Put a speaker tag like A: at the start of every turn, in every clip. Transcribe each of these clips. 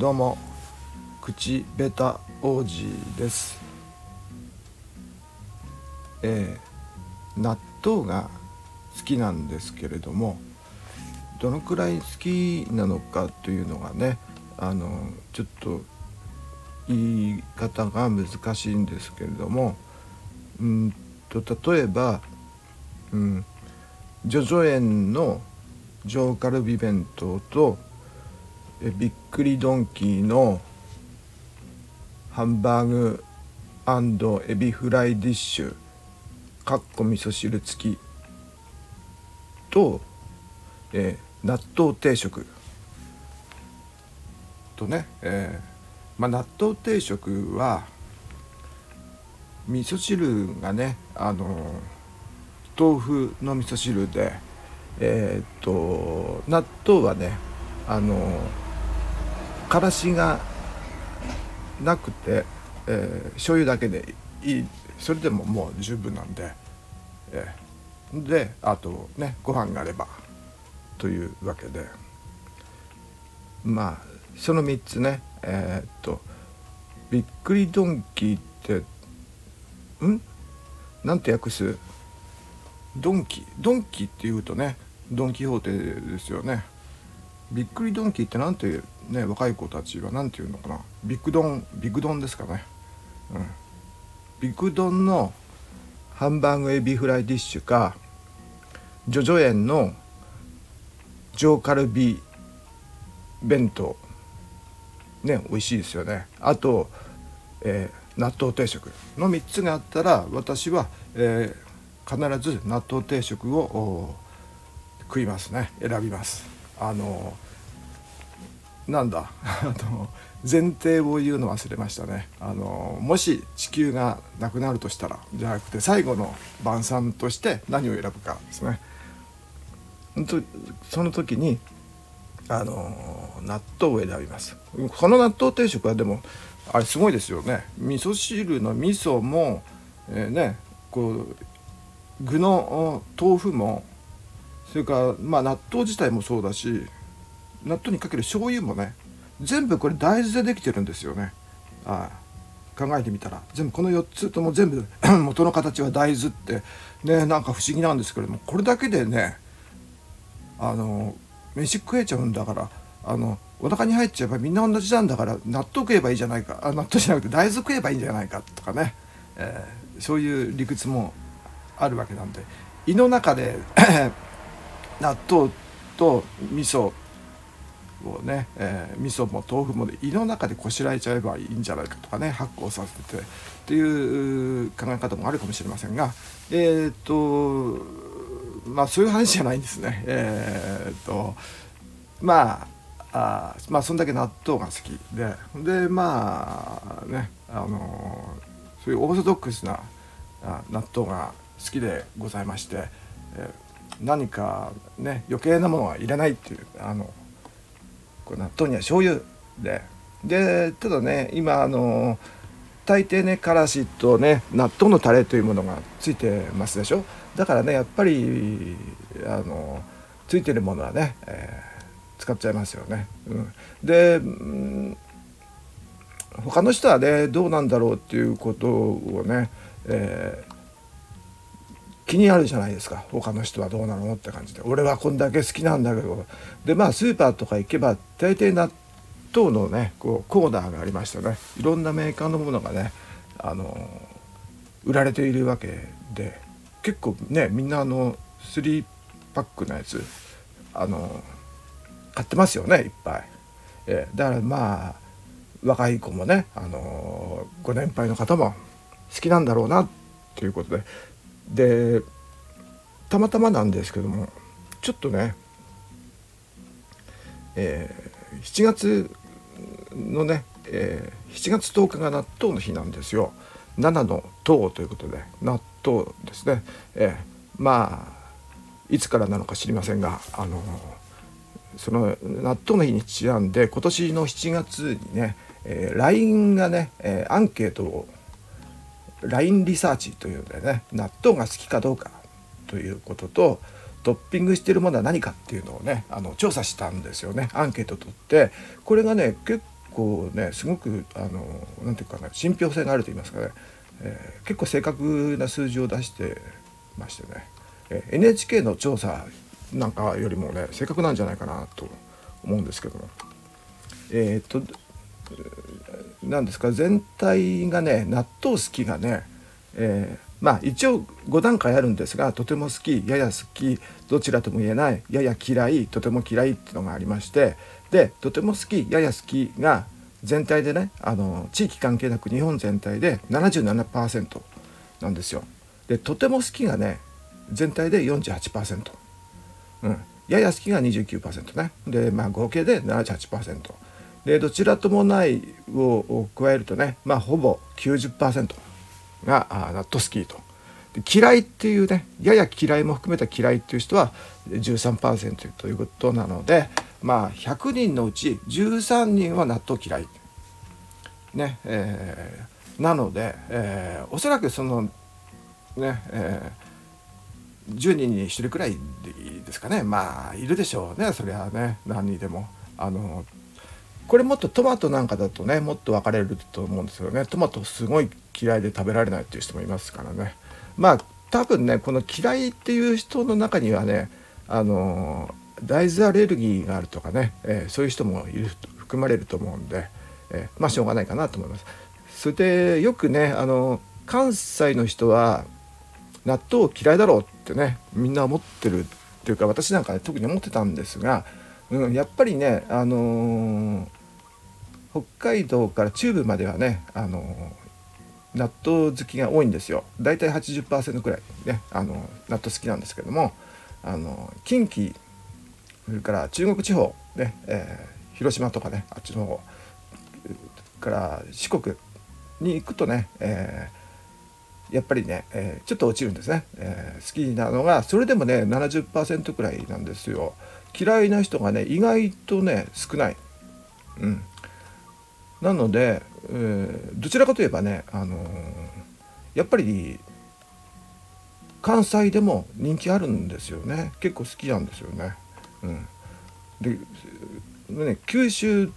A: どうも口ベタ王子です。えー、納豆が好きなんですけれどもどのくらい好きなのかというのがねあのちょっと言い方が難しいんですけれどもうんと例えば、うん、ジョジョ園の上カルビ弁当とえびっくりドンキーのハンバーグエビフライディッシュかっこ味噌汁付きと、えー、納豆定食。とね、えーまあ、納豆定食は味噌汁がねあの豆腐の味噌汁でえー、っと納豆はねあのからしがなくて、えー、醤油だけでいい。それでももう十分なんで、えー、であとねご飯があればというわけで。まあその3つねえー、っとびっくりドンキーってん？なんて訳す？ドンキドンキっていうとねドン・キホーテですよね。びっくりドンキーってなんてね若い子たちは何て言うのかな。ビッグドンビッグドンですかね。うん。ビッグドンのハンバーグエビフライディッシュかジョジョ園の上カルビ弁当。ね美味しいですよね。あと、えー、納豆定食の3つがあったら私は、えー、必ず納豆定食を食いますね。選びます。あのなんだ？前提を言うの忘れましたね。あのもし地球がなくなるとしたらじゃなくて最後の晩餐として何を選ぶかですね。その時にあの納豆を選びます。この納豆定食はでもあれすごいですよね。味噌汁の味噌も、えー、ねこう具の豆腐もそれからまあ納豆自体もそうだし納豆にかける醤油もね全部これ大豆でできてるんですよね。あ考えてみたら全部この4つとも全部 元の形は大豆ってねなんか不思議なんですけれどもこれだけでねあの飯食えちゃうんだからあのお腹に入っちゃえばみんな同じなんだから納豆食えばいいじゃないかあ納豆じゃなくて大豆食えばいいんじゃないかとかね、えー、そういう理屈もあるわけなんで胃の中で 納豆と味噌をね、えー、味噌も豆腐も胃の中でこしらえちゃえばいいんじゃないかとかね発酵させてっていう考え方もあるかもしれませんがえー、っとまあそういう話じゃないんですね。えー、っとまああまあそんだけ納豆が好きででまあねあのそういうオーソドックスな納豆が好きでございまして、えー何かね余計なものは入れないっていうあのこ納豆には醤油で。でただね今あの大抵ねからしとね納豆のタレというものがついてますでしょ。だからねやっぱりあのついてるものはね、えー、使っちゃいますよね。うん、で、うん、他の人はねどうなんだろうっていうことをね、え気になるじゃないですか。他の人はどうなのって感じで。俺はこんだけ好きなんだけど。でまあスーパーとか行けば大抵納豆のねこうコーナーがありましてね。いろんなメーカーのものがねあの売られているわけで。結構ねみんなあの3パックのやつあの買ってますよねいっぱい。えー、だからまあ若い子もね、あのご年配の方も好きなんだろうなっていうことで。でたまたまなんですけどもちょっとね、えー、7月のね、えー、7月10日が納豆の日なんですよ。7の糖ということで納豆ですね、えー、まあいつからなのか知りませんがあのその納豆の日にちなんで今年の7月にね、えー、LINE がね、えー、アンケートを LINE リサーチというのでね納豆が好きかどうかということとトッピングしてるものは何かっていうのをねあの調査したんですよね。アンケート取ってこれがね結構ねすごくあのなていうかな信憑性があると言いますかね、えー、結構正確な数字を出してましてね、え、NHK の調査なんかよりもね正確なんじゃないかなと思うんですけども。えっ、と何ですか全体がね納豆好きがね、えー、まあ一応5段階あるんですがとても好きやや好きどちらとも言えないやや嫌いとても嫌いっていうのがありましてでとても好きやや好きが全体でねあの地域関係なく日本全体で77%なんですよ。でとても好きがね全体で48%、うん、やや好きが29%ね。でまあ合計で78%でどちらともないを加えるとねまあほぼ90%が納豆好きと。嫌いっていうねやや嫌いも含めた嫌いっていう人は13%ということなのでまあ100人のうち13人は納豆嫌い。ねえー、なので、えー、おそらくそのね、えー、10人に1人くらいですかねまあいるでしょうねそりゃね何人でも。あのこれもっとトマトなんかだとねもっと分かれると思うんですよねトマトすごい嫌いで食べられないっていう人もいますからねまあ多分ねこの嫌いっていう人の中にはねあの大豆アレルギーがあるとかね、えー、そういう人もいる含まれると思うんで、えー、まあしょうがないかなと思います。それでよくねあの関西の人は納豆嫌いだろうってねみんな思ってるっていうか私なんか、ね、特に思ってたんですが、うん、やっぱりねあのー北海道から中部まではねあの納豆好きが多いんですよ。大体80%くらいねあの納豆好きなんですけどもあの近畿それから中国地方ね、えー、広島とかねあっちの方から四国に行くとね、えー、やっぱりね、えー、ちょっと落ちるんですね、え、好きなのがそれでもね70%くらいなんですよ。嫌いな人がね意外とね少ない。うん。なので、えー、どちらかといえばね、あのー、やっぱり関西でも人気あるんですよね。結構好きなんですよね。うん、でね九州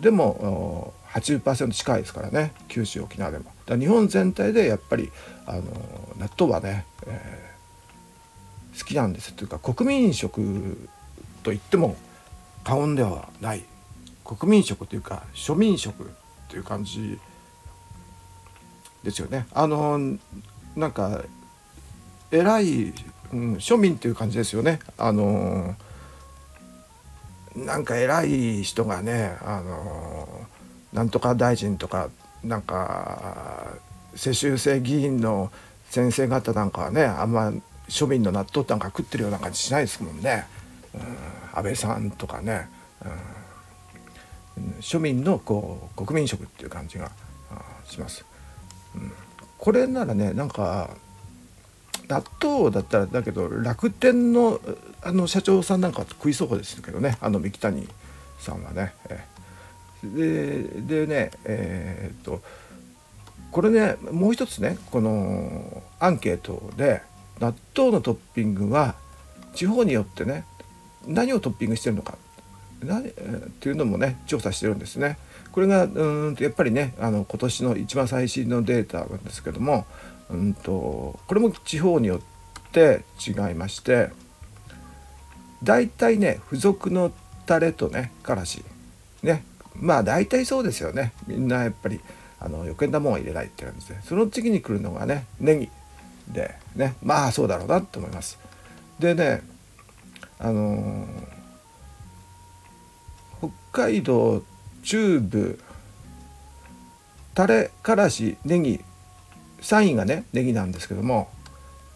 A: でも80%近いですからね。九州沖縄でも。だ日本全体でやっぱり、あのー、納豆はね、えー、好きなんです。というか国民食と言っても過言ではない。国民食というか庶民食という感じですよね。あのなんか偉い、うん、庶民という感じですよね。あのなんか偉い人がねあのなんとか大臣とかなんか世襲制議員の先生方なんかはねあんま庶民の納豆なんか食ってるような感じしないですもんね。うん、安倍さんとかね、うん庶民のこう国民食っていう感じがします。これならねなんか納豆だったらだけど楽天のあの社長さんなんか食いそうですけどねあの三木谷さんはね。ででねえー、っとこれねもう一つねこのアンケートで納豆のトッピングは地方によってね何をトッピングしてるのかなっていうのもね調査してるんですね。これがうんとやっぱりねあの今年の一番最新のデータなんですけどもうんとこれも地方によって違いまして大体ね付属のタレとねからしねまあ大体そうですよねみんなやっぱりあの余計なもんは入れないって感じでその次に来るのがねネギでねまあそうだろうなと思います。でねあのー海道中部タレからしネギ3位がねネギなんですけども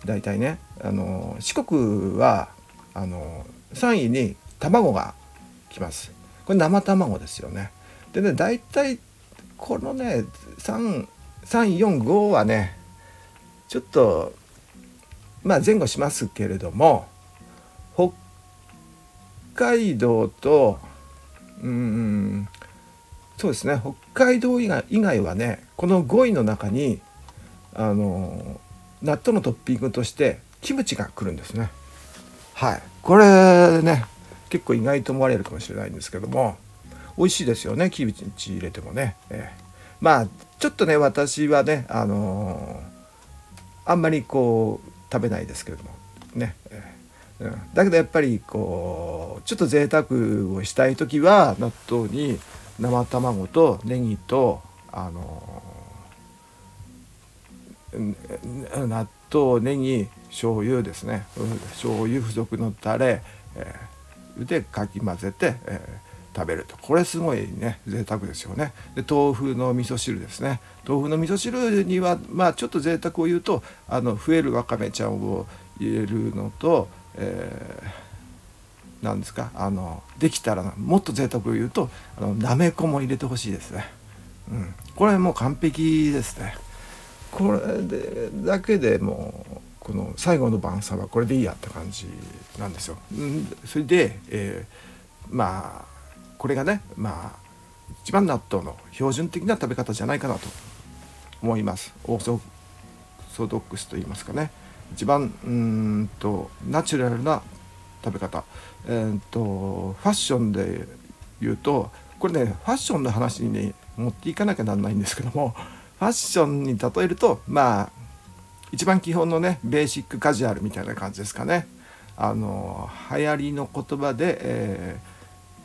A: 大体ねあの四国はあの3位に卵が来ます。これ生卵ですよね。でね大体このね345はねちょっとまあ前後しますけれども北海道とうんそうですね。北海道以外以外はねこの5位の中にあの納豆のトッピングとしてキムチが来るんですね。はい。これね結構意外と思われるかもしれないんですけども美味しいですよねキムチ入れてもね、えー、まあちょっとね私はねあのー、あんまりこう食べないですけれども。ね、えーうん、だけどやっぱりこうちょっと贅沢をしたい時は納豆に生卵とネギとあのー、納豆ネギ醤油ですね。醤油付属のタレ、えー、でかき混ぜて、えー、食べると。これすごいね贅沢ですよね。で豆腐の味噌汁ですね。豆腐の味噌汁にはまあちょっと贅沢を言うとあの増えるわかめちゃんを入れるのと、えー、なんですか？あのできたらもっと贅沢を言うとあのなめこも入れてほしいですね、うん、これもう完璧ですね。これでだけでもうこの最後の晩餐はこれでいいやって感じなんですよ。それで、えー、まあこれがねまあ一番納豆の標準的な食べ方じゃないかなと思います。オーソドックスと言いますかね。一番うんとナチュラルな食べ方、えーと、ファッションで言うとこれねファッションの話にね持っていかなきゃなんないんですけどもファッションに例えるとまあ一番基本のねベーシックカジュアルみたいな感じですかね。あの流行りの言葉で、え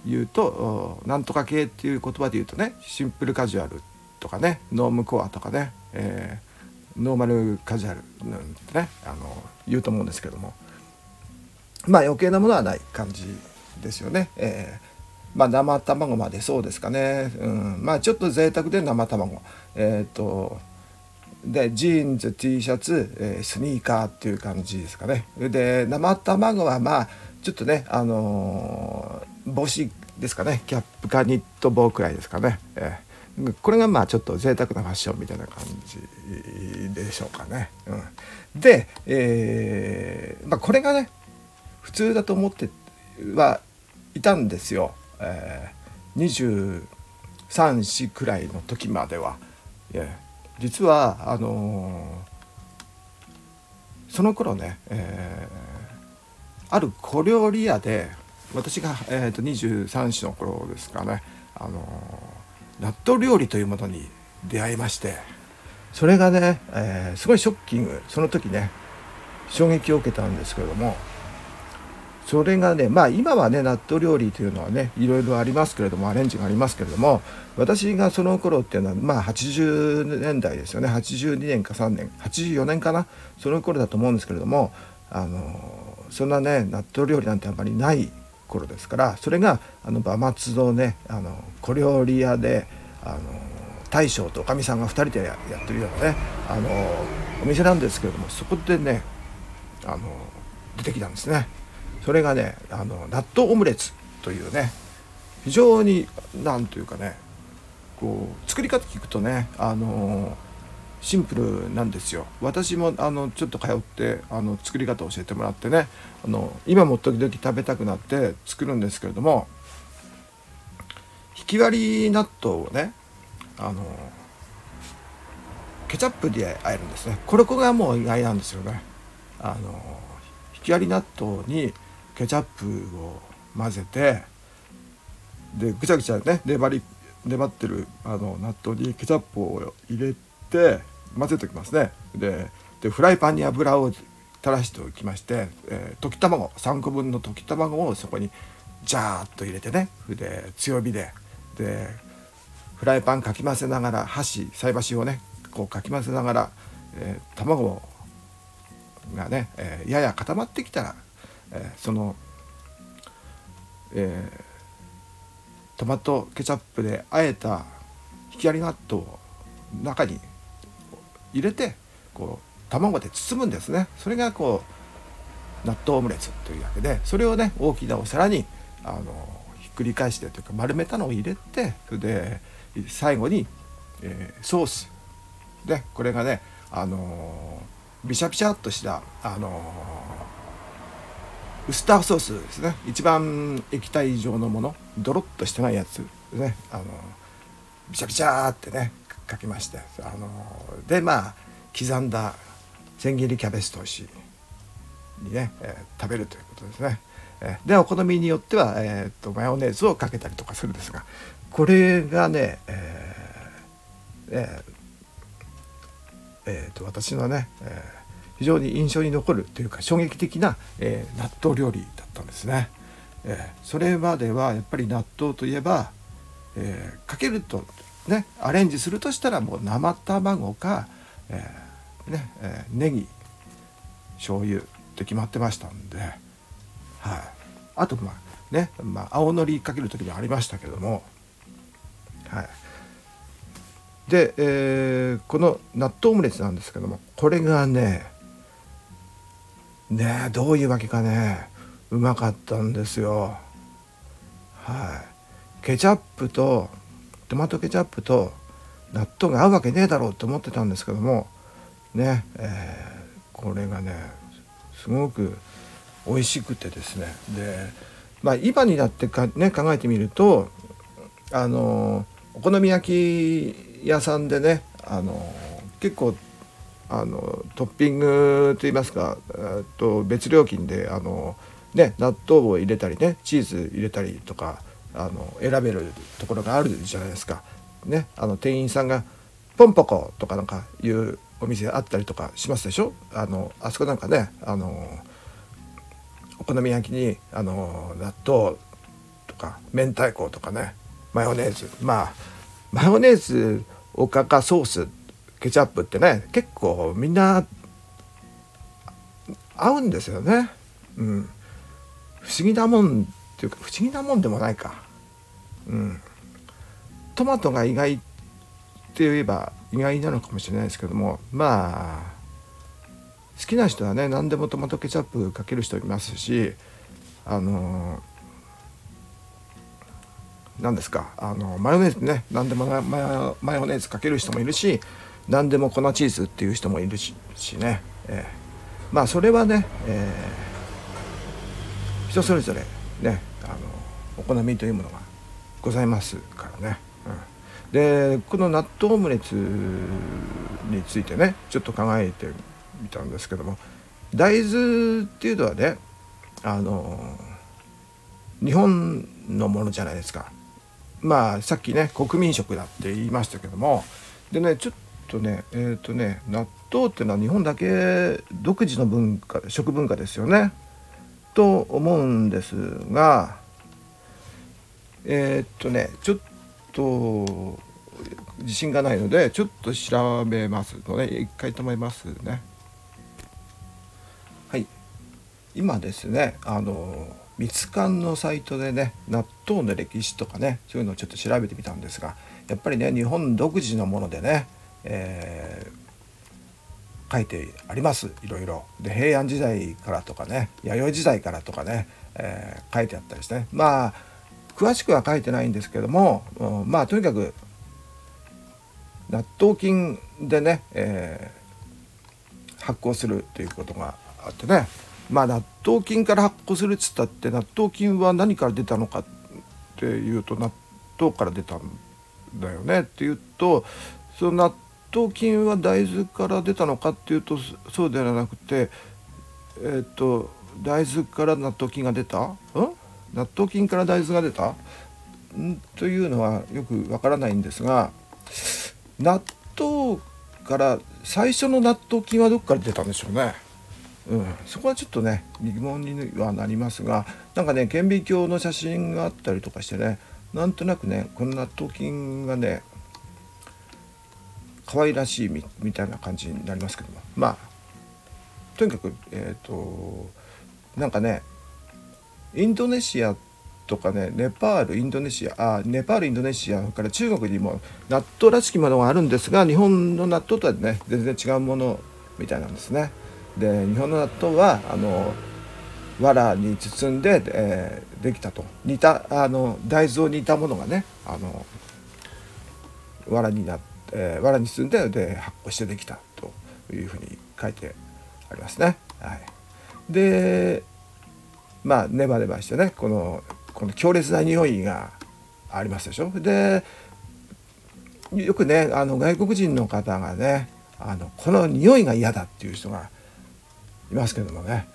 A: ー、言うとなんとか系っていう言葉で言うとねシンプルカジュアルとかねノームコアとかね、えー、ノーマルカジュアルなんてねあの言うと思うんですけども。まあ余計なものはない感じですよね。えーまあ、生卵までそうですかね、うん、まあちょっと贅沢で生卵。えっ、とでジーンズ T シャツ、えー、スニーカーっていう感じですかね。で生卵はまあちょっとねあのー、帽子ですかね。キャップかニット帽くらいですかね、えー、これがまあちょっと贅沢なファッションみたいな感じでしょうかね、うん、で、えーまあ、これがね普通だと思ってはいたんですよ、えー、234くらいの時までは。実はあのー、その頃ね、えー、ある小料理屋で私が、えーと、23歳の頃ですかね、あの、納豆料理というものに出会いましてそれがね、えー、すごいショッキング。その時ね衝撃を受けたんですけれどもそれがねまあ今はね納豆料理というのはねいろいろありますけれどもアレンジがありますけれども私がその頃っていうのはまあ80年代ですよね。82年か3年84年かな？その頃だと思うんですけれどもあのそんなね納豆料理なんてあんまりない頃ですからそれがあの馬松のねあの小料理屋であの大将とおかみさんが2人でやってるようなねあのお店なんですけれどもそこでねあの出てきたんですね。それがねあの納豆オムレツというね非常に何というかねこう作り方聞くとねあのシンプルなんですよ。私もあのちょっと通ってあの作り方を教えてもらってねあの今も時々食べたくなって作るんですけれどもひき割り納豆をねあのケチャップで和えるんですね。これこがもう意外なんですよね。あのひき割り納豆にケチャップを混ぜてでぐちゃぐちゃね粘り粘ってるあの納豆にケチャップを入れて混ぜておきますね。ででフライパンに油を垂らしておきまして、えー、溶き卵3個分の溶き卵をそこにジャーッと入れてね。で強火で。でフライパンかき混ぜながら箸菜箸をねこうかき混ぜながら、えー、卵がね、えー、やや固まってきたらえー、その、え、トマトケチャップであえたひき割り納豆を中に入れてこう卵で包むんですね。それがこう納豆オムレツというわけでそれをね大きなお皿にあのひっくり返してというか丸めたのを入れてそれで最後に、えー、ソース。でこれがねあのー、ビシャビシャっとしたあのーウスターソースですね。一番液体状のもの。ドロッとしてないやつね。あのビシャビシャってねかけましてあのでまあ刻んだ千切りキャベツとしにね、えー、食べるということですね。えー、でお好みによっては、えーと、マヨネーズをかけたりとかするんですがこれがね、えーえーえーと、私のね、えー、非常に印象に残るというか衝撃的な、えー、納豆料理だったんですね。えー、それまではやっぱり納豆といえば、えー、かけるとねアレンジするとしたらもう生卵か、えーねえー、ネギ醤油って決まってましたんで、はい、あとまあね、まあ、青のりかける時もありましたけども、はい、で、えー、この納豆オムレツなんですけどもこれがねねどういうわけかねうまかったんですよ。はい。ケチャップとトマトケチャップと納豆が合うわけねえだろうと思ってたんですけどもね、えー、これがねすごく美味しくてですね。でまあ今になってか、ね、考えてみるとあのお好み焼き屋さんでねあの結構あのトッピングといいますかと別料金であの、ね、納豆を入れたりねチーズ入れたりとかあの選べるところがあるじゃないですか。ね、あの店員さんが「ポンポコ」とかなんかいうお店あったりとかしますでしょ？あのあそこなんかねあのお好み焼きにあの納豆とか明太子とかねマヨネーズまあマヨネーズおかかソースケチャップってね結構みんな合うんですよね。うん、不思議なもんっていうか不思議なもんでもないか。うん、トマトが意外って言えば意外なのかもしれないですけどもまあ好きな人はね何でもトマトケチャップかける人いますしあの何ですかあのマヨネーズね何でもマヨネーズかける人もいるし何でも粉チーズっていう人もいるしね、えー、まあそれはね、えー、人それぞれね。お好みというものがございますからね。うん、でこの納豆オムレツについてねちょっと考えてみたんですけども大豆っていうのはねあの日本のものじゃないですか。まあさっきね国民食だって言いましたけどもでねちょっとねえっ、ー、とね納豆っていうのは日本だけ独自の文化食文化ですよね。と思うんですがえっ、とねちょっと自信がないのでちょっと調べますので一回止めますね。はい。今ですねあのミツカンのサイトでね納豆の歴史とかねそういうのをちょっと調べてみたんですがやっぱりね日本独自のものでね、えー、書いてあります。いろいろ。で平安時代からとかね弥生時代からとかね、えー、書いてあったりしてね。まあ詳しくは書いてないんですけども、まあとにかく納豆菌でね、えー、発酵するということがあってね。まあ納豆菌から発酵するっつったって納豆菌は何から出たのかっていうと納豆から出たんだよね。っていうとその納豆菌は大豆から出たのかっていうとそうではなくてえっ、ー、と大豆から納豆菌が出た？ん？納豆菌から大豆が出た？んというのはよくわからないんですが納豆から最初の納豆菌はどこから出たんでしょうね。うん、そこはちょっとね疑問にはなりますがなんかね顕微鏡の写真があったりとかしてねなんとなくねこの納豆菌がね可愛らしいみみたいな感じになりますけども。まあとにかくえっ、ー、となんかねインドネシアとかねネパールインドネシアあネパールインドネシアから中国にも納豆らしきものがあるんですが日本の納豆とはね全然違うものみたいなんですね。で日本の納豆はあの藁に包んで、えー、できたと煮たあの大豆を煮たものがねあの藁になって、えー、藁に包んでで発酵してできたというふうに書いてありますね。はい、でまあネバネバしてねこのこの強烈な匂いがありますでしょ。でよくねあの外国人の方がねあのこの匂いが嫌だっていう人がいますけどもね、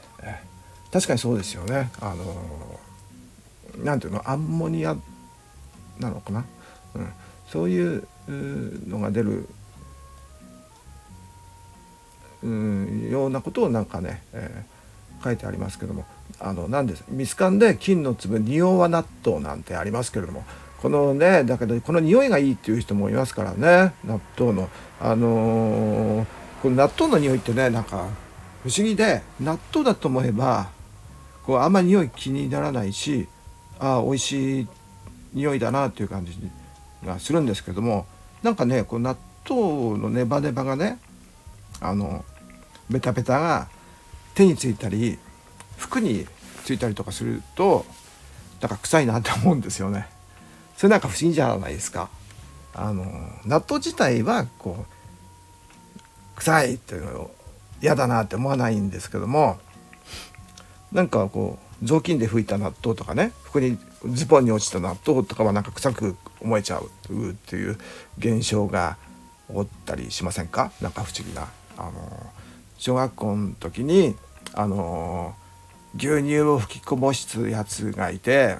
A: 確かにそうですよね。あの何ていうのアンモニアなのかな。うん、そういうのが出るうんようなことをなんかね、えー、書いてありますけども。あの何ですミスカンで金の粒匂わ納豆なんてありますけれどもこのねだけどこの匂いがいいっていう人もいますからね納豆の。あのー、この納豆の匂いってねなんか不思議で納豆だと思えばこうあんまり匂い気にならないしああ美味しい匂いだなっていう感じがするんですけどもなんかねこう納豆のネバネバがねあのベタベタが手についたり服についたりとかするとだから臭いなって思うんですよね。それなんか不思議じゃないですか。あの納豆自体はこう臭いっていうのを嫌だなって思わないんですけどもなんかこう雑巾で拭いた納豆とかね服にズボンに落ちた納豆とかはなんか臭く思えちゃうっていう現象が起こったりしませんか？なんか不思議な。あの小学校の時にあの牛乳を吹きこぼすやつがいて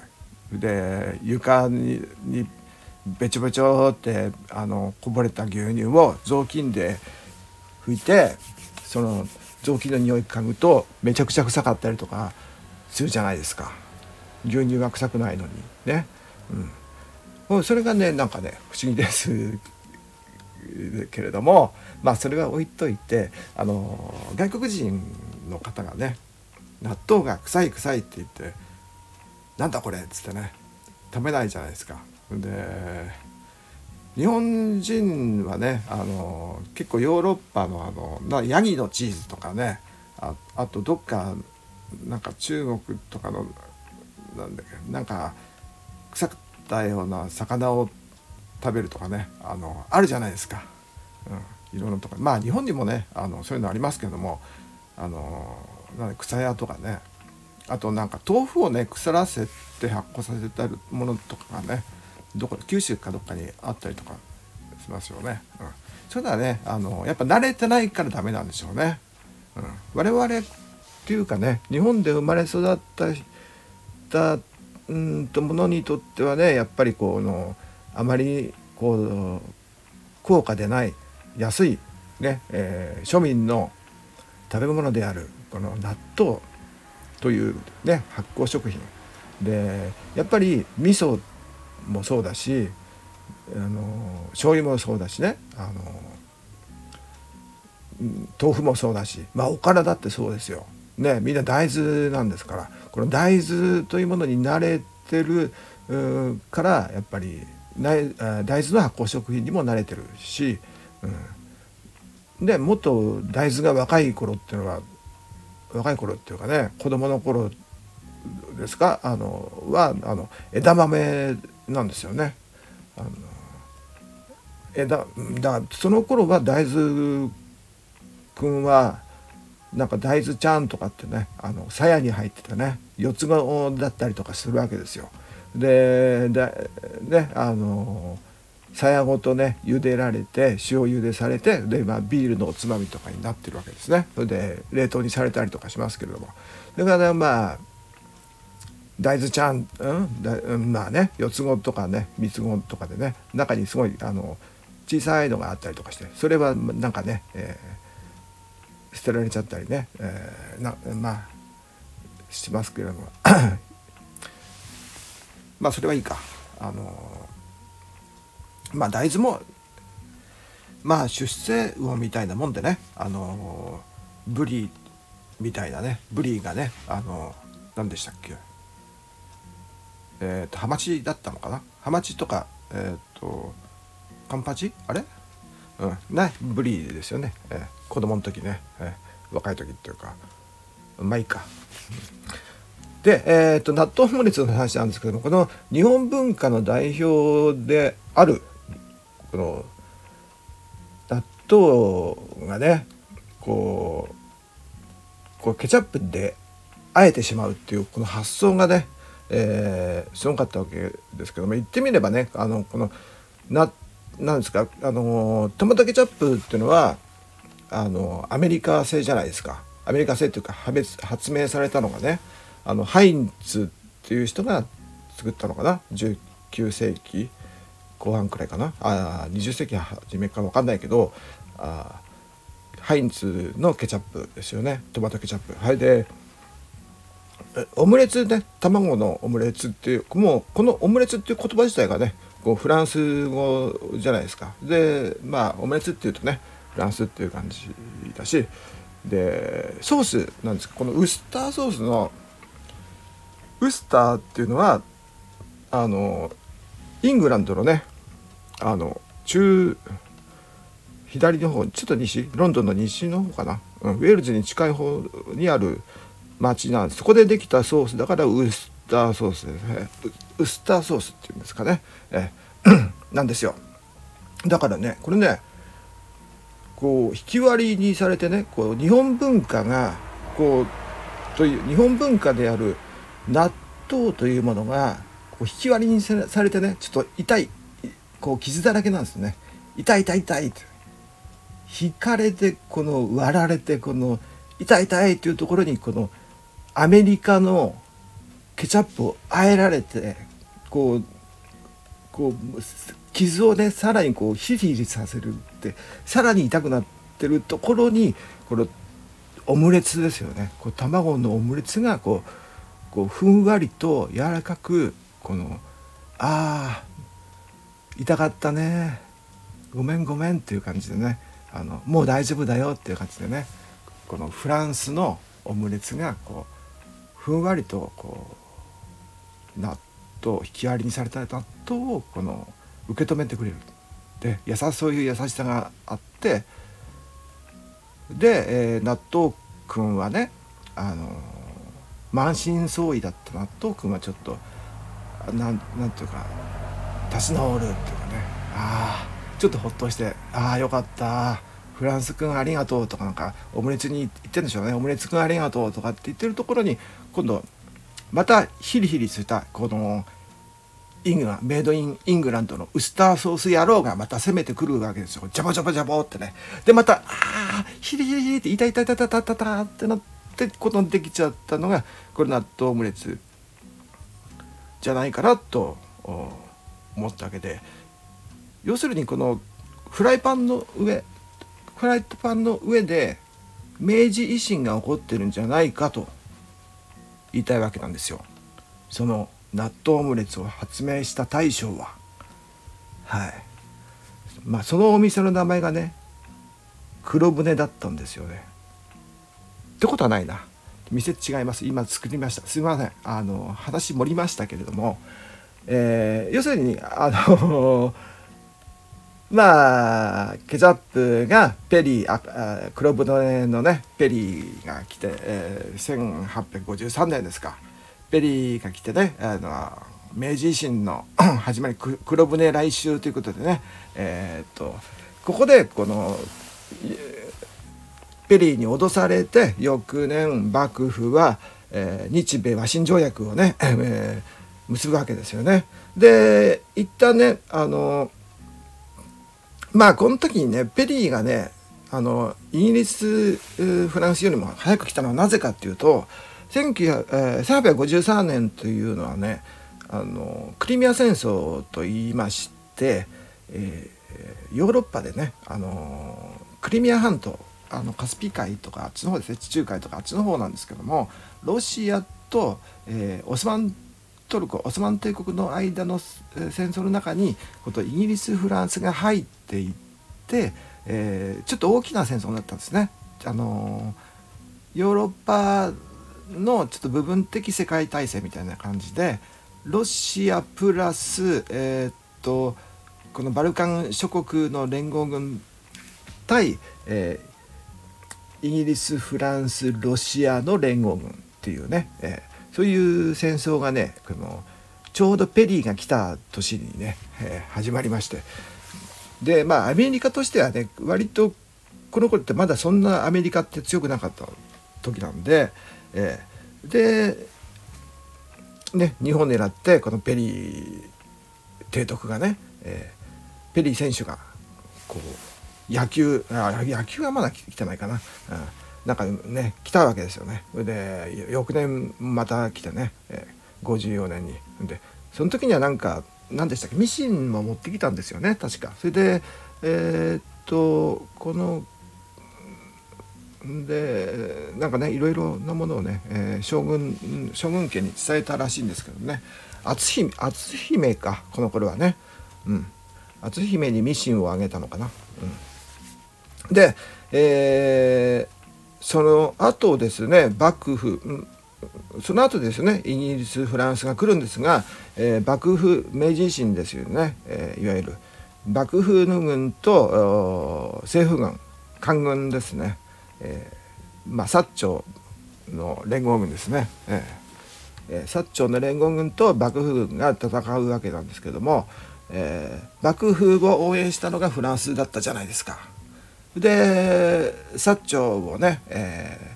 A: で床ににべちょべちょってあのこぼれた牛乳を雑巾で拭いてその雑巾の匂い嗅ぐとめちゃくちゃ臭かったりとかするじゃないですか。牛乳が臭くないのに。ね、うん、それがねなんかね不思議です。けれどもまあそれは置いといてあの外国人の方がね納豆が臭い臭いって言ってなんだこれっつってね食べないじゃないですか。で日本人はねあの結構ヨーロッパのあのなヤギのチーズとかねああとどっかなんか中国とかのなんだっけなんか腐ったような魚を食べるとかねあのあるじゃないですか、うん、いろんなとこまあ日本にもねあのそういうのありますけどもあのなん草屋とかねあとなんか豆腐をね腐らせて発酵させてるものとかがねどこ九州かどっかにあったりとかしますよね。うん、それではねあのやっぱ慣れてないからダメなんでしょうね。うん、我々っていうかね日本で生まれ育ったたうんとものにとってはねやっぱりこのあまりこう高価でない安いね、えー、庶民の食べ物であるこの納豆というね発酵食品。でやっぱり味噌もそうだしあの醤油もそうだしね。あの豆腐もそうだしまあおからだってそうですよ。ねみんな大豆なんですから。この大豆というものに慣れてるからやっぱり大豆の発酵食品にも慣れてるし、うん、でもっと大豆が若い頃っていうのは若い頃っていうかね子供の頃ですかあのはあの枝豆なんですよね。あの枝だその頃は大豆くんはなんか大豆ちゃんとかってねあの鞘に入っててね四つ子だったりとかするわけですよ。ででねあの鞘ごとね茹でられて塩茹でされてで、まあ、ビールのおつまみとかになってるわけですね。それで冷凍にされたりとかしますけれども。だからまあ大豆ちゃん、うんだまあね四つ子とかね三つ子とかでね中にすごいあの小さいのがあったりとかしてそれはなんかね、えー、捨てられちゃったりね、えー、なまあしますけれども。まあそれはいいか。あのまあ大豆もまあ出世魚みたいなもんでねあのブリみたいなねブリがねあの何でしたっけ？えっ、ー、とハマチだったのかな？ハマチとかえっ、ー、とカンパチ？あれ？うんねブリですよね、えー、子供の時ね、えー、若い時っていうか。うまあいいか。で、えーと、納豆オムレツの話なんですけどもこの日本文化の代表であるこの納豆がねこうこうケチャップであえてしまうっていうこの発想がね、えー、すごかったわけですけども言ってみればねあのこのななんですかあのトマトケチャップっていうのはあのアメリカ製じゃないですか。アメリカ製っていうか発明されたのがねあのハインツっていう人が作ったのかな。19世紀後半くらいかな？あ20世紀初めか分かんないけどあハインツのケチャップですよね。トマトケチャップ。はいでオムレツね。卵のオムレツっていうもうこのオムレツっていう言葉自体がねこうフランス語じゃないですか。でまあオムレツっていうとねフランスっていう感じだしでソースなんです。かこのウスターソースのウスターっていうのはあのイングランドのねあの中左の方ちょっと西ロンドンの西の方かな、うん、ウェールズに近い方にある町なんです。そこでできたソースだからウスターソースです。ねウスターソースっていうんですかね。え。なんですよ。だからねこれねこう引き割りにされてねこう日本文化がこうという日本文化である納豆というものがこう引き割りにされてねちょっと痛いこう傷だらけなんですね。痛い痛い痛いって。引かれてこの割られてこの痛い痛いっていうところにこのアメリカのケチャップをあえられてこうこう傷をねさらにこうヒリヒリさせるってさらに痛くなってるところにこのオムレツですよね。こう卵のオムレツがこうこうふんわりと柔らかくこのああ痛かったね。ごめんごめんっていう感じでね。あのもう大丈夫だよっていう感じでね。このフランスのオムレツがこうふんわりとこう納豆引き割りにされた納豆をこの受け止めてくれる。で優しそういう優しさがあって。で、えー、納豆くんはねあの満身創痍だった納豆くんはちょっとなんなんていうか立ち直るっていうかねああちょっとほっとしてああよかったフランスくんありがとうとかなんかオムレツに言ってるんでしょうねオムレツくんありがとうとかって言ってるところに今度またヒリヒリしたこのイングラメイドインイングランドのウスターソース野郎がまた攻めてくるわけですよ。ジャボジャボジャボってね。で、また、ああ、ヒリヒリヒリって痛い痛い痛い痛い痛い痛いってなってことできちゃったのが、これ納豆オムレツじゃないかなと思ったわけで、要するにこのフライパンの上、フライパンの上で明治維新が起こってるんじゃないかと言いたいわけなんですよ。その納豆オムレツを発明した大将は。はい。まあそのお店の名前がね黒船だったんですよね。ってことはないな。店違います。今作りました。すいません。あの話盛りましたけれども、えー、要するにあの まあケチャップがペリーあ黒船のねペリーが来て、えー、1853年ですか。ペリーが来てねあの明治維新の 始まり黒船来襲ということでねえー、っとここでこのペリーに脅されて翌年幕府は、えー、日米和親条約をね、えー、結ぶわけですよね。で一旦ねあのまあこの時にねペリーがねあのイギリスフランスよりも早く来たのはなぜかっていうと1853年というのはねあのクリミア戦争といいまして、えー、ヨーロッパでねあのクリミア半島あのカスピ海とかあっちの方ですね地中海とかあっちの方なんですけどもロシアと、えー、オスマントルコオスマン帝国の間の戦争の中にことイギリスフランスが入っていって、えー、ちょっと大きな戦争になったんですね。あのヨーロッパのちょっと部分的世界体制みたいな感じでロシアプラス、えー、っとこのバルカン諸国の連合軍対、えー、イギリスフランスロシアの連合軍っていうね、えー、そういう戦争がねこのちょうどペリーが来た年にね、えー、始まりまして。でまあアメリカとしてはね割とこの頃ってまだそんなアメリカって強くなかった時なんで、えー、でね日本狙ってこのペリー提督がね、えー、ペリー選手がこう野球あ野球はまだ来てないかな、うん、なんかね来たわけですよね。で翌年また来てね、えー、54年に。でその時にはなんか何でしたっけ？ミシンも持ってきたんですよね確か。それでえー、っとこのでなんかねいろいろなものをね、えー、将軍将軍家に伝えたらしいんですけどね。篤姫篤姫かこの頃はね、うん、篤姫にミシンをあげたのかな。うん、で、えー、その後ですね幕府、その後ですねイギリスフランスが来るんですが、えー、幕府明治維新ですよね、えー、いわゆる幕府の軍と政府軍官軍ですね、えー、まあ薩長の連合軍ですね、えー、薩長の連合軍と幕府軍が戦うわけなんですけども、えー、幕府を応援したのがフランスだったじゃないですか。で薩長をね、え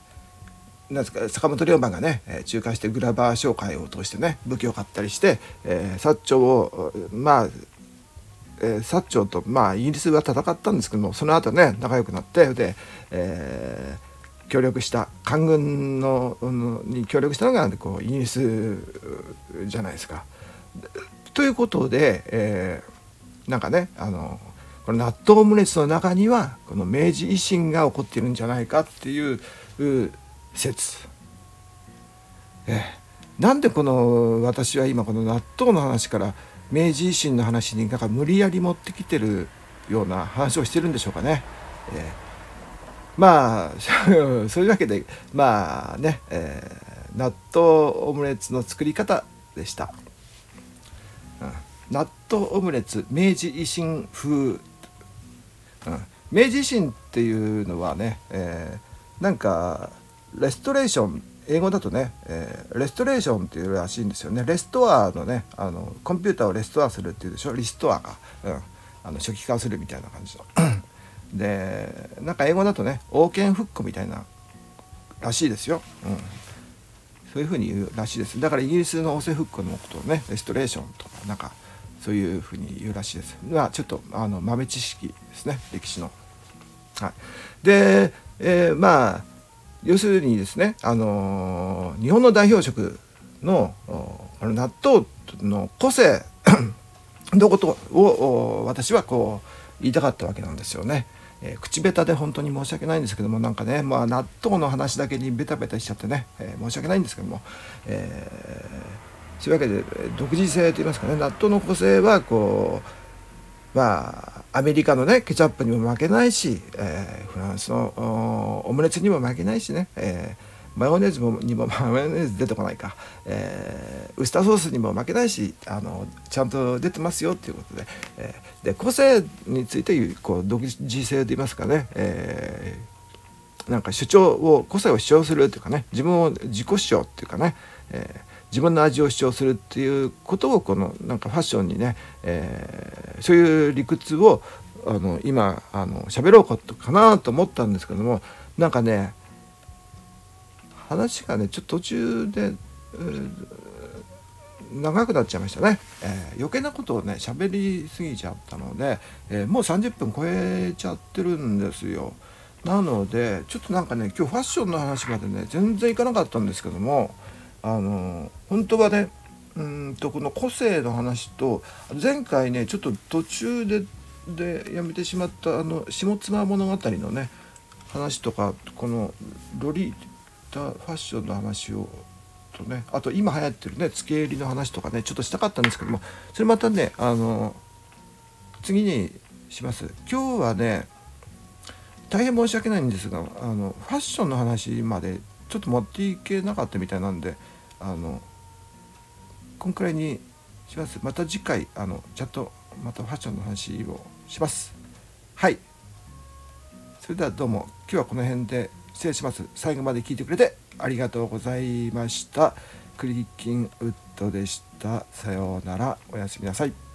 A: ー、なんですか坂本龍馬がね仲介してグラバー商会を通してね武器を買ったりして、えー、薩長をまあえー、薩長と、まあ、イギリスは戦ったんですけどもその後ね仲良くなってで、えー、協力した官軍のに協力したのがこうイギリスじゃないですか。ということで、えー、なんかねあのこの納豆オムレツの中にはこの明治維新が起こっているんじゃないかっていう説。え、なんでこの私は今この納豆の話から明治維新の話になんか無理やり持ってきてるような話をしてるんでしょうかね。えー、まあ そういうわけでまあね、えー、納豆オムレツの作り方でした。うん、納豆オムレツ明治維新風、うん、明治維新っていうのはね、えー、なんかレストレーション英語だとね、えー、レストレーションっていうらしいんですよね。レストアのねあのコンピューターをレストアするっていうでしょ？リストアが、うん、あの初期化するみたいな感じの。でなんか英語だとね王権復古みたいならしいですよ、うん、そういうふうに言うらしいです。だからイギリスの王政復古のことをねレストレーションとかなんかそういうふうに言うらしいです。まあちょっとあの豆知識ですね。歴史の。はい。で、えー、まあ要するにですね、あのー、日本の代表色のあの納豆の個性 のことを私はこう言いたかったわけなんですよね。えー、口下手で本当に申し訳ないんですけどもなんかね、まあ、納豆の話だけにベタベタしちゃってね、えー、申し訳ないんですけども、えー、そういうわけで独自性といいますかね納豆の個性はこうまあアメリカのねケチャップにも負けないし、えー、フランスのオムレツにも負けないしね、えー、マヨネーズもにもマヨネーズ出てこないか、えー、ウスターソースにも負けないしあのちゃんと出てますよっていうことで,、えー、で個性についてこう独自性と言いますかね、えー、なんか主張を個性を主張するというかね自分を自己主張っていうかね、えー自分の味を主張するっていうことをこのなんかファッションにね、えー、そういう理屈をあの今あの喋ろうかなと思ったんですけどもなんかね話がねちょっと途中で、長くなっちゃいましたね、えー、余計なことをね喋りすぎちゃったので、えー、もう30分超えちゃってるんですよ。なのでちょっとなんかね今日ファッションの話までね全然いかなかったんですけどもあの本当はねうんとこの個性の話と前回ねちょっと途中ででやめてしまったあの下妻物語のね話とかこのロリータファッションの話をとねあと今流行ってるね付け入りの話とかねちょっとしたかったんですけどもそれまたねあの次にします。今日はね大変申し訳ないんですがあのファッションの話までちょっと持っていけなかったみたいなんであのこんくらいにします。また次回あのちゃんとまたファッションの話をします。はい。それではどうも今日はこの辺で失礼します。最後まで聞いてくれてありがとうございました。クリッキンウッドでした。さようなら。おやすみなさい。